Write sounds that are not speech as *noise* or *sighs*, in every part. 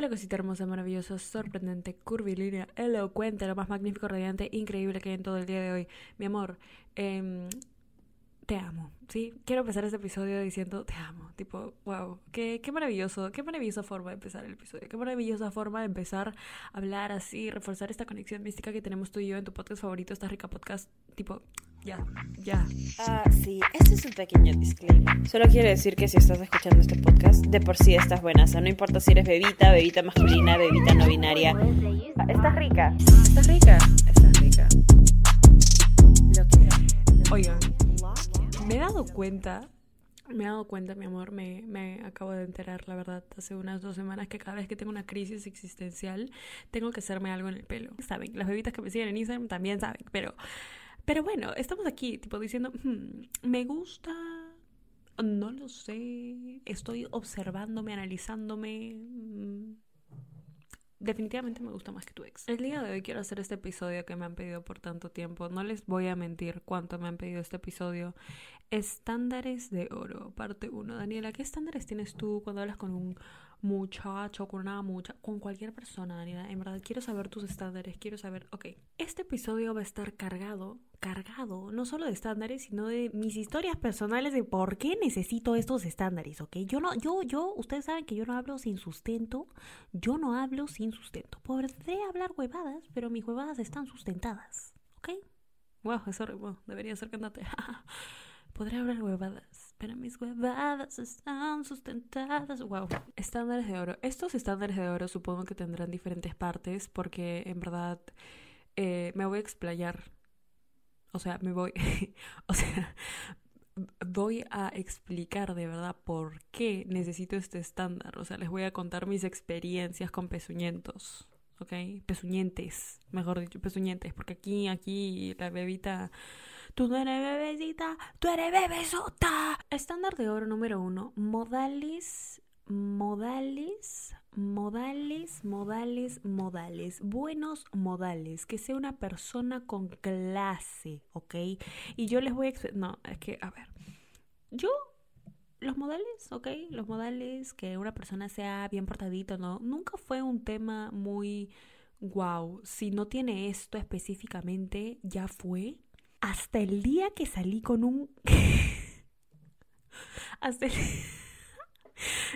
Hola cosita hermosa, maravillosa, sorprendente, curvilínea, elocuente, lo más magnífico, radiante, increíble que hay en todo el día de hoy. Mi amor, em, te amo, ¿sí? Quiero empezar este episodio diciendo te amo, tipo, wow, qué, qué maravilloso, qué maravillosa forma de empezar el episodio, qué maravillosa forma de empezar a hablar así, reforzar esta conexión mística que tenemos tú y yo en tu podcast favorito, esta rica podcast, tipo, ya, ya. Ah, sí, este es un pequeño disclaimer. Solo quiero decir que si estás escuchando este podcast, de por sí estás buena. O sea, no importa si eres bebita, bebita masculina, bebita no binaria. Estás rica. Estás rica. Estás rica. Lo que Oigan, me he dado cuenta, me he dado cuenta, mi amor, me, me acabo de enterar, la verdad, hace unas dos semanas que cada vez que tengo una crisis existencial, tengo que hacerme algo en el pelo. Saben, las bebitas que me siguen en Instagram también saben, pero, pero bueno, estamos aquí, tipo, diciendo, "Hmm, me gusta, no lo sé, estoy observándome, analizándome. mm, Definitivamente me gusta más que tu ex. El día de hoy quiero hacer este episodio que me han pedido por tanto tiempo. No les voy a mentir cuánto me han pedido este episodio. Estándares de oro, parte 1. Daniela, ¿qué estándares tienes tú cuando hablas con un muchacho, con una mucha, con cualquier persona, Daniela? En verdad, quiero saber tus estándares, quiero saber, ok, este episodio va a estar cargado, cargado, no solo de estándares, sino de mis historias personales de por qué necesito estos estándares, ok. Yo no, yo, yo, ustedes saben que yo no hablo sin sustento, yo no hablo sin sustento. Podré hablar huevadas, pero mis huevadas están sustentadas, ok. Wow, eso wow, debería ser cantante. *laughs* Podré hablar huevadas, pero mis huevadas están sustentadas. Wow. Estándares de oro. Estos estándares de oro supongo que tendrán diferentes partes porque en verdad eh, me voy a explayar. O sea, me voy... *laughs* o sea, voy a explicar de verdad por qué necesito este estándar. O sea, les voy a contar mis experiencias con pezuñentos. ¿Ok? Pezuñentes, mejor dicho, pezuñentes. Porque aquí, aquí, la bebita... Tú no eres bebecita, tú eres bebesota. Estándar de oro número uno. Modales, modales, modales, modales, modales. Buenos modales. Que sea una persona con clase, ¿ok? Y yo les voy a... No, es que, a ver. Yo los modales, ¿ok? Los modales, que una persona sea bien portadito, ¿no? Nunca fue un tema muy wow. Si no tiene esto específicamente, ya fue. Hasta el día que salí con un... *laughs* Hasta el... *laughs*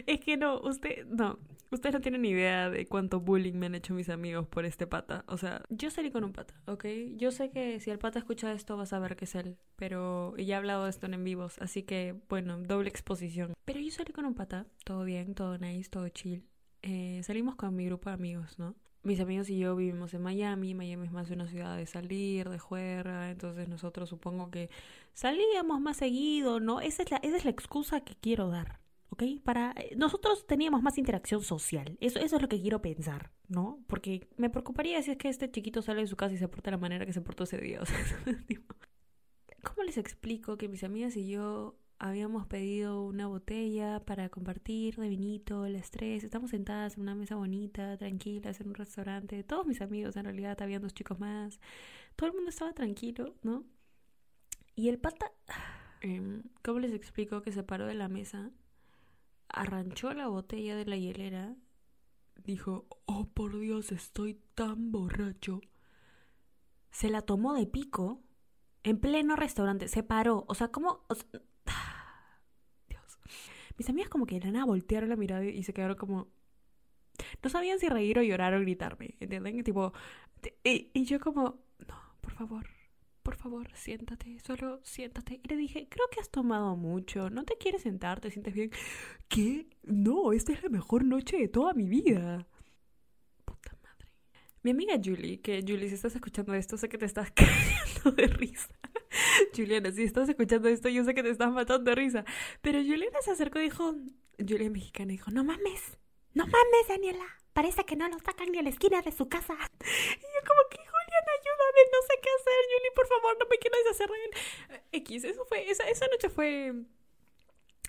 Es que no, usted, no, ustedes no tienen ni idea de cuánto bullying me han hecho mis amigos por este pata. O sea, yo salí con un pata, ¿ok? Yo sé que si el pata escucha esto va a saber que es él, pero ya he hablado de esto en en vivos, así que, bueno, doble exposición. Pero yo salí con un pata, todo bien, todo nice, todo chill. Eh, salimos con mi grupo de amigos, ¿no? Mis amigos y yo vivimos en Miami, Miami es más una ciudad de salir, de juerga, entonces nosotros supongo que salíamos más seguido, ¿no? Esa es la, esa es la excusa que quiero dar. ¿ok? Para eh, nosotros teníamos más interacción social. Eso, eso es lo que quiero pensar, ¿no? Porque me preocuparía si es que este chiquito sale de su casa y se porta de la manera que se portó ese día. *laughs* O sea, *laughs* ¿cómo les explico que mis amigas y yo habíamos pedido una botella para compartir de vinito, el estrés? Estamos sentadas en una mesa bonita, tranquilas, en un restaurante. Todos mis amigos, en realidad, habían dos chicos más. Todo el mundo estaba tranquilo, ¿no? Y el pata, *sighs* em, ¿cómo les explico que se paró de la mesa? arranchó la botella de la hielera, dijo, oh por Dios, estoy tan borracho. Se la tomó de pico en pleno restaurante, se paró, o sea, como... o sea, Dios. Mis amigas como que de la nada voltearon la mirada y se quedaron como... No sabían si reír o llorar o gritarme, ¿entienden? Tipo... Y, y yo como... No, por favor, por favor, siéntate, solo siéntate. Y le dije, creo que has tomado mucho, ¿no te quieres sentar? ¿Te sientes bien? ¿Qué? No, esta es la mejor noche de toda mi vida. Puta madre. Mi amiga Julie, que Julie, si estás escuchando esto, sé que te estás *laughs* cagando de risa. Juliana, si estás escuchando esto, yo sé que te estás matando de risa. Pero Juliana se acercó y dijo, Julia mexicana dijo, no mames, no mames, Daniela. Parece que no lo sacan ni a la esquina de su casa. Y yo como que, Julián, ayúdame, no sé qué hacer. Julie, por favor, no me quiero deshacer de. X, eso fue, esa, esa noche fue...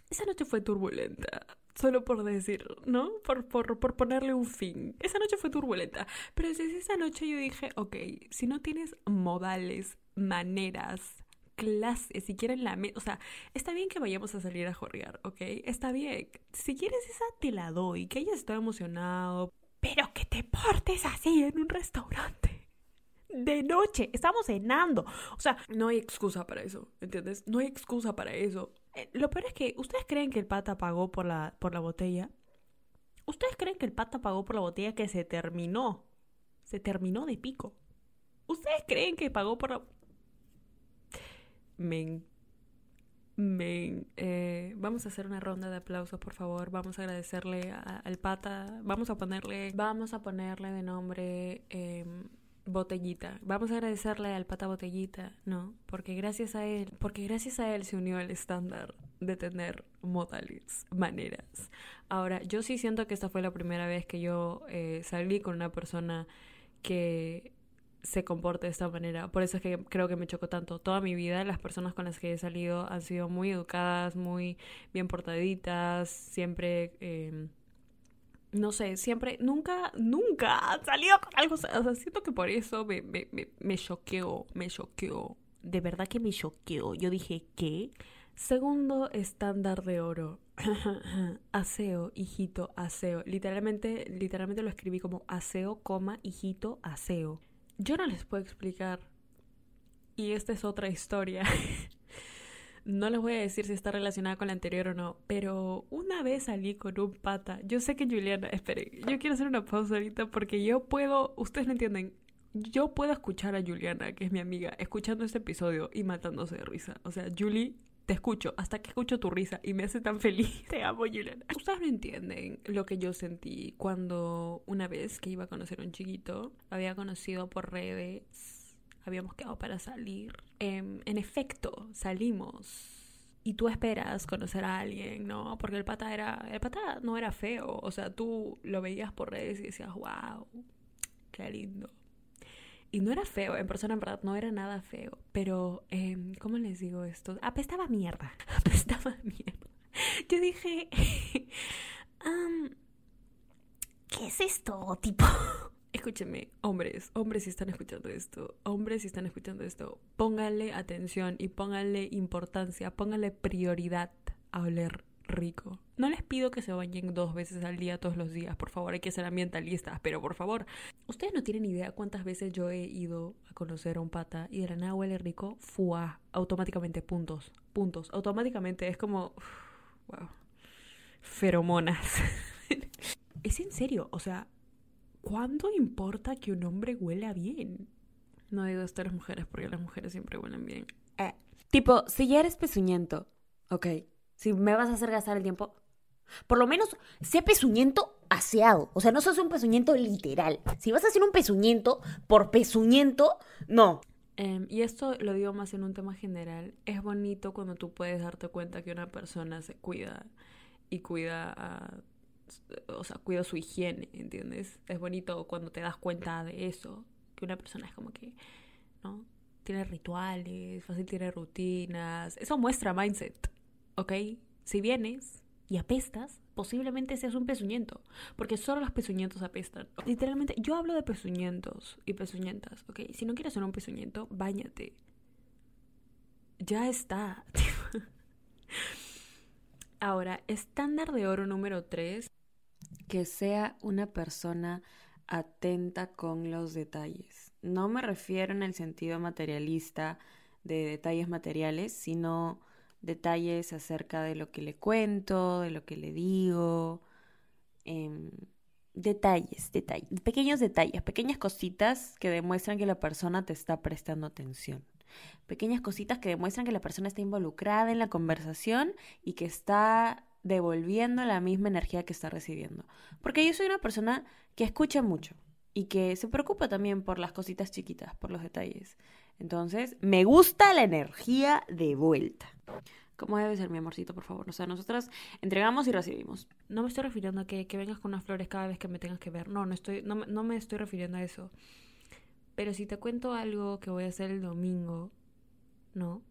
Esa noche fue turbulenta. Solo por decir, ¿no? Por, por, por ponerle un fin. Esa noche fue turbulenta. Pero desde esa noche yo dije, ok, si no tienes modales, maneras, clases, si quieren la... O sea, está bien que vayamos a salir a jorrear, ¿ok? Está bien. Si quieres esa, te la doy. Que hayas estado emocionado. pero que te portes así en un restaurante. De noche, estamos cenando. O sea, no hay excusa para eso, ¿entiendes? No hay excusa para eso. Eh, lo peor es que, ¿ustedes creen que el pata pagó por la, por la botella? ¿Ustedes creen que el pata pagó por la botella que se terminó? Se terminó de pico. ¿Ustedes creen que pagó por la... Men. Men. Eh, vamos a hacer una ronda de aplausos, por favor. Vamos a agradecerle al pata. Vamos a ponerle... Vamos a ponerle de nombre... Em, botellita. Vamos a agradecerle al pata botellita, ¿no? Porque gracias a él, porque gracias a él se unió el estándar de tener modales, maneras. Ahora, yo sí siento que esta fue la primera vez que yo eh, salí con una persona que se comporte de esta manera. Por eso es que creo que me chocó tanto. Toda mi vida las personas con las que he salido han sido muy educadas, muy bien portaditas, siempre... Eh, no sé, siempre, nunca, nunca han salido con algo. O sea, siento que por eso me, me, me, me choqueó, me choqueó. De verdad que me choqueó. Yo dije, ¿qué? Segundo estándar de oro. *laughs* aseo, hijito, aseo. Literalmente, literalmente lo escribí como aseo, coma, hijito, aseo. Yo no les puedo explicar. Y esta es otra historia. *laughs* no les voy a decir si está relacionada con la anterior o no, pero una vez salí con un pata. Yo sé que Juliana, esperen, yo quiero hacer una pausa ahorita porque yo puedo, ustedes no entienden, yo puedo escuchar a Juliana, que es mi amiga, escuchando este episodio y matándose de risa. O sea, Julie, te escucho hasta que escucho tu risa y me hace tan feliz. *laughs* Te amo, Juliana. Ustedes no entienden lo que yo sentí cuando una vez que iba a conocer a un chiquito, había conocido por redes, habíamos quedado para salir. Em, en efecto, salimos. Y tú esperas conocer a alguien, ¿no? Porque el pata era. El pata no era feo. O sea, tú lo veías por redes y decías, wow, qué lindo. Y no era feo, en persona en verdad no era nada feo. Pero, eh, ¿cómo les digo esto? Apestaba mierda. *laughs* Apestaba mierda. Yo dije, *laughs* um, ¿qué es esto? Tipo, *laughs* escúchenme, hombres, hombres si están escuchando esto, hombres si están escuchando esto, pónganle atención y pónganle importancia, pónganle prioridad a oler rico. No les pido que se bañen dos veces al día todos los días, por favor, hay que ser ambientalistas, pero por favor, ustedes no tienen idea cuántas veces yo he ido a conocer a un pata y de la nada huele rico, fuá, automáticamente, puntos, puntos, automáticamente, es como, wow, feromonas. *laughs* es en serio, o sea, ¿cuándo importa que un hombre huela bien? No digo esto a las mujeres porque las mujeres siempre huelen bien. Eh, tipo, si ya eres pezuñento, ok, si me vas a hacer gastar el tiempo, por lo menos sé pezuñento aseado. O sea, no sos un pezuñento literal. Si vas a hacer un pezuñento por pezuñento, no. Em, y esto lo digo más en un tema general. Es bonito cuando tú puedes darte cuenta que una persona se cuida y cuida o sea, su higiene, ¿entiendes? Es bonito cuando te das cuenta de eso, que una persona es como que, ¿no? Tiene rituales, fácil tiene rutinas. Eso muestra mindset. ¿Ok? Si vienes y apestas, posiblemente seas un pezuñento, porque solo los pezuñentos apestan. Literalmente, yo hablo de pezuñentos y pezuñentas, ¿ok? Si no quieres ser un pezuñento, bañate. Ya está. *laughs* Ahora, estándar de oro número 3. Que sea una persona atenta con los detalles. No me refiero en el sentido materialista de detalles materiales, sino detalles acerca de lo que le cuento, de lo que le digo. Em, detalles, detalles, pequeños detalles, pequeñas cositas que demuestran que la persona te está prestando atención. Pequeñas cositas que demuestran que la persona está involucrada en la conversación y que está devolviendo la misma energía que está recibiendo. Porque yo soy una persona que escucha mucho y que se preocupa también por las cositas chiquitas, por los detalles. Entonces, me gusta la energía de vuelta. Como debe ser, mi amorcito, por favor. O sea, nosotras entregamos y recibimos. No me estoy refiriendo a que, que vengas con unas flores cada vez que me tengas que ver. No, no, estoy, no, no me estoy refiriendo a eso. Pero si te cuento algo que voy a hacer el domingo, ¿no?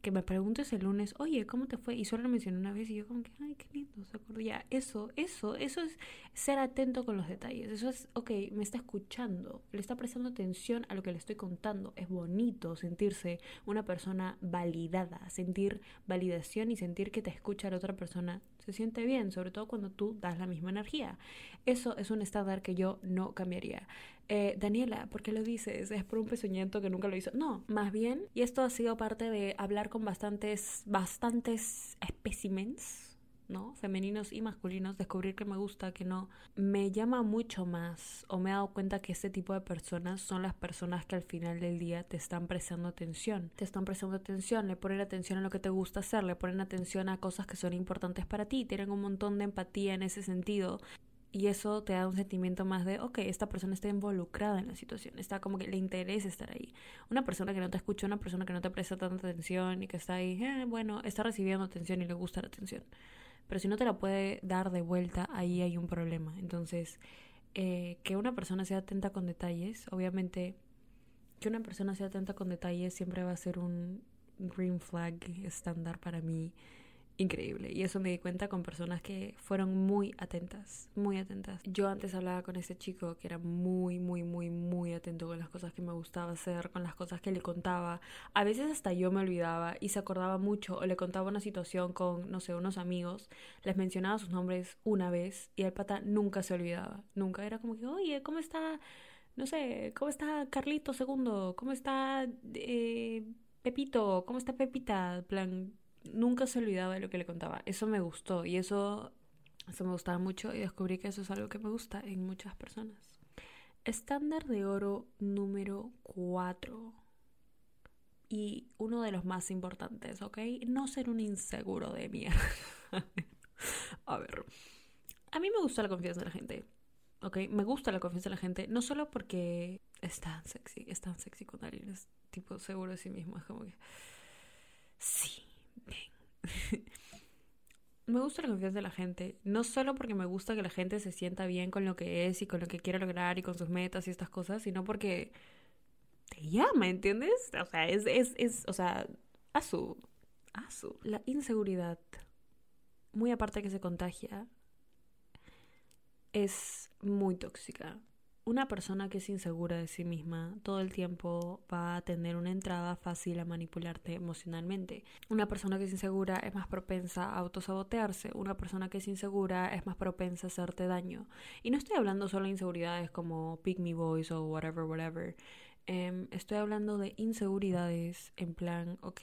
Que me preguntes el lunes, oye, ¿cómo te fue? Y solo lo mencioné una vez y yo como que, ay, qué lindo, se acuerdo. Ya, eso, eso, eso es ser atento con los detalles. Eso es, ok, me está escuchando, le está prestando atención a lo que le estoy contando. Es bonito sentirse una persona validada, sentir validación y sentir que te escucha la otra persona. se siente bien, sobre todo cuando tú das la misma energía. Eso es un estándar que yo no cambiaría. Eh, Daniela, ¿por qué lo dices? ¿Es por un pezuñento que nunca lo hizo? No, más bien, y esto ha sido parte de hablar con bastantes, bastantes espécimens ¿no? Femeninos y masculinos, descubrir que me gusta, que no, me llama mucho más o me he dado cuenta que este tipo de personas son las personas que al final del día te están prestando atención, te están prestando atención, le ponen atención a lo que te gusta hacer, le ponen atención a cosas que son importantes para ti, tienen un montón de empatía en ese sentido. Y eso te da un sentimiento más de, ok, esta persona está involucrada en la situación, está como que le interesa estar ahí. Una persona que no te escucha, una persona que no te presta tanta atención y que está ahí, eh, bueno, está recibiendo atención y le gusta la atención pero si no te la puede dar de vuelta, ahí hay un problema. Entonces, eh, que una persona sea atenta con detalles, obviamente, que una persona sea atenta con detalles siempre va a ser un green flag estándar para mí increíble. Y eso me di cuenta con personas que fueron muy atentas, muy atentas. Yo antes hablaba con ese chico que era muy, muy, muy, muy atento con las cosas que me gustaba hacer, con las cosas que le contaba. A veces hasta yo me olvidaba y se acordaba mucho o le contaba una situación con, no sé, unos amigos, les mencionaba sus nombres una vez y el pata nunca se olvidaba. Nunca era como que, oye, ¿cómo está? No sé, ¿cómo está Carlito segundo? ¿Cómo está eh, Pepito? ¿Cómo está Pepita? plan, nunca se olvidaba de lo que le contaba. Eso me gustó y eso, eso me gustaba mucho y descubrí que eso es algo que me gusta en muchas personas. Estándar de oro número 4. Y uno de los más importantes, ¿ok? No ser un inseguro de mierda. *laughs* a ver. A mí me gusta la confianza de la gente. ¿Ok? Me gusta la confianza de la gente. No solo porque es tan sexy, es tan sexy cuando alguien es tipo seguro de sí mismo. Es como que. Sí, *laughs* me gusta la confianza de la gente, no solo porque me gusta que la gente se sienta bien con lo que es y con lo que quiere lograr y con sus metas y estas cosas, sino porque te llama, ¿entiendes? O sea, es, es, es o sea, a su. La inseguridad, muy aparte que se contagia, es muy tóxica una persona que es insegura de sí misma todo el tiempo va a tener una entrada fácil a manipularte emocionalmente. Una persona que es insegura es más propensa a autosabotearse. Una persona que es insegura es más propensa a hacerte daño. Y no estoy hablando solo de inseguridades como pick me boys o whatever, whatever. Em, estoy hablando de inseguridades en plan, ok,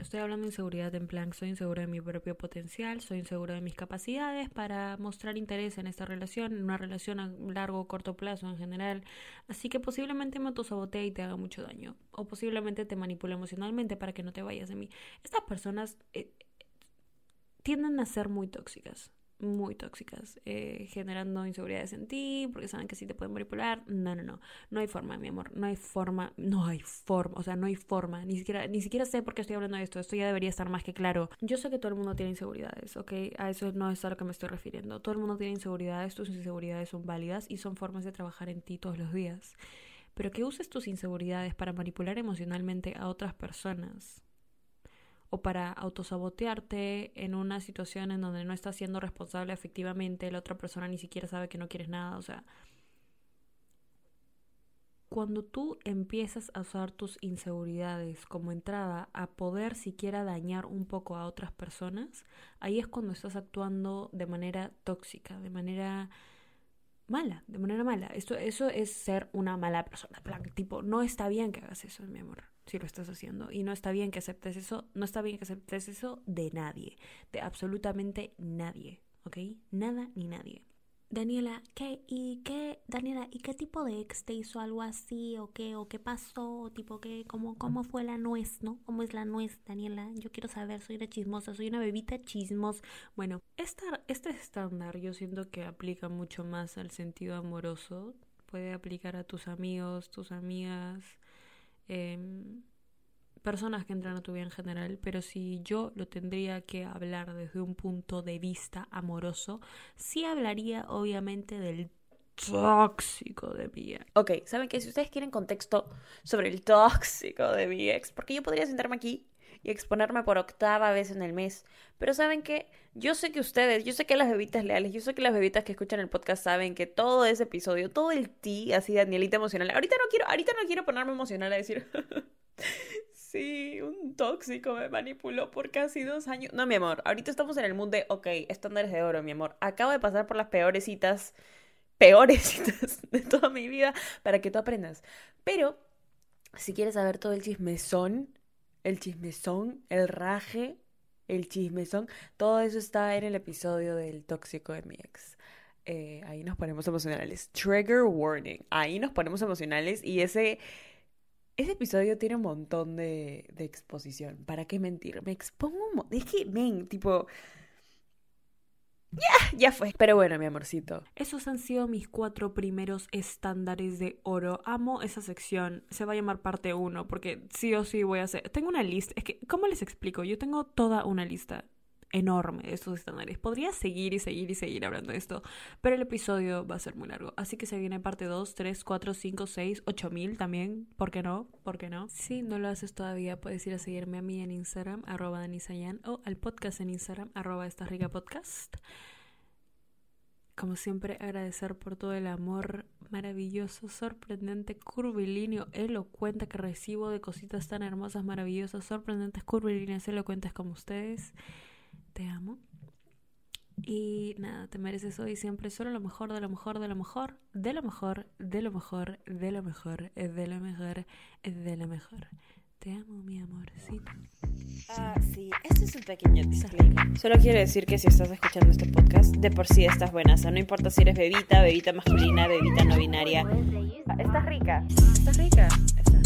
estoy hablando de inseguridad en plan, soy insegura de mi propio potencial, soy insegura de mis capacidades para mostrar interés en esta relación, en una relación a largo o corto plazo en general. Así que posiblemente me autosabotee y te haga mucho daño. O posiblemente te manipule emocionalmente para que no te vayas de mí. Estas personas eh, tienden a ser muy tóxicas muy tóxicas, eh, generando inseguridades en ti, porque saben que sí te pueden manipular. No, no, no, no hay forma, mi amor, no hay forma, no hay forma, o sea, no hay forma, ni siquiera, ni siquiera sé por qué estoy hablando de esto, esto ya debería estar más que claro. Yo sé que todo el mundo tiene inseguridades, ¿ok? A eso no es a lo que me estoy refiriendo. Todo el mundo tiene inseguridades, tus inseguridades son válidas y son formas de trabajar en ti todos los días. Pero que uses tus inseguridades para manipular emocionalmente a otras personas o para autosabotearte en una situación en donde no estás siendo responsable efectivamente, la otra persona ni siquiera sabe que no quieres nada, o sea, cuando tú empiezas a usar tus inseguridades como entrada a poder siquiera dañar un poco a otras personas, ahí es cuando estás actuando de manera tóxica, de manera mala, de manera mala. Esto, eso es ser una mala persona. tipo, no está bien que hagas eso, mi amor si lo estás haciendo. Y no está bien que aceptes eso, no está bien que aceptes eso de nadie, de absolutamente nadie, ¿ok? Nada ni nadie. Daniela, ¿qué? ¿Y qué? Daniela, ¿y qué tipo de ex te hizo algo así? ¿O qué? ¿O qué pasó? tipo, ¿qué? ¿Cómo, cómo fue la nuez, no? ¿Cómo es la nuez, Daniela? Yo quiero saber, soy una chismosa, soy una bebita chismos. Bueno, esta, este estándar yo siento que aplica mucho más al sentido amoroso. Puede aplicar a tus amigos, tus amigas, Em, personas que entran a tu vida en general, pero si yo lo tendría que hablar desde un punto de vista amoroso, sí hablaría obviamente del tóxico de mi ex. Ok, ¿saben qué? Si ustedes quieren contexto sobre el tóxico de mi ex, porque yo podría sentarme aquí y exponerme por octava vez en el mes. Pero saben que yo sé que ustedes, yo sé que las bebitas leales, yo sé que las bebitas que escuchan el podcast saben que todo ese episodio, todo el ti así Danielita emocional. Ahorita no quiero, ahorita no quiero ponerme emocional a decir *laughs* Un tóxico me manipuló por casi dos años. No, mi amor, ahorita estamos en el mundo de, ok, estándares de oro, mi amor. Acabo de pasar por las peores citas, peores citas *laughs* de toda mi vida para que tú aprendas. Pero, si quieres saber todo el chismezón, el chismezón, el raje, el chismezón, todo eso está en el episodio del tóxico de mi ex. Eh, ahí nos ponemos emocionales. Trigger warning. Ahí nos ponemos emocionales y ese ese episodio tiene un montón de, de exposición. ¿Para qué mentir? Me expongo un montón. Es que, ven, tipo... Ya, ya fue. Pero bueno, mi amorcito. Esos han sido mis cuatro primeros estándares de oro. Amo esa sección. Se va a llamar parte 1 porque sí o sí voy a hacer... Tengo una lista. Es que, ¿cómo les explico? Yo tengo toda una lista enorme de estos estándares. Podría seguir y seguir y seguir hablando de esto, pero el episodio va a ser muy largo. Así que se viene parte 2, 3, 4, 5, 6, 8000 también. ¿Por qué no? ¿Por qué no? Si no lo haces todavía, puedes ir a seguirme a mí en Instagram, arroba danisayan, o al podcast en Instagram, arroba esta podcast. Como siempre, agradecer por todo el amor maravilloso, sorprendente, curvilíneo, elocuente que recibo de cositas tan hermosas, maravillosas, sorprendentes, curvilíneas, elocuentes como ustedes te amo. Y nada, te mereces hoy siempre solo lo mejor, de lo mejor, de lo mejor, de lo mejor, de lo mejor, de lo mejor, de lo mejor, de lo mejor. Te amo, mi amorcito. Ah, sí, este es un pequeño disclaimer. Solo quiero decir que si estás escuchando este podcast, de por sí estás buena. O sea, no importa si eres bebita, bebita masculina, bebita no binaria. Estás rica. Estás rica. Estás rica.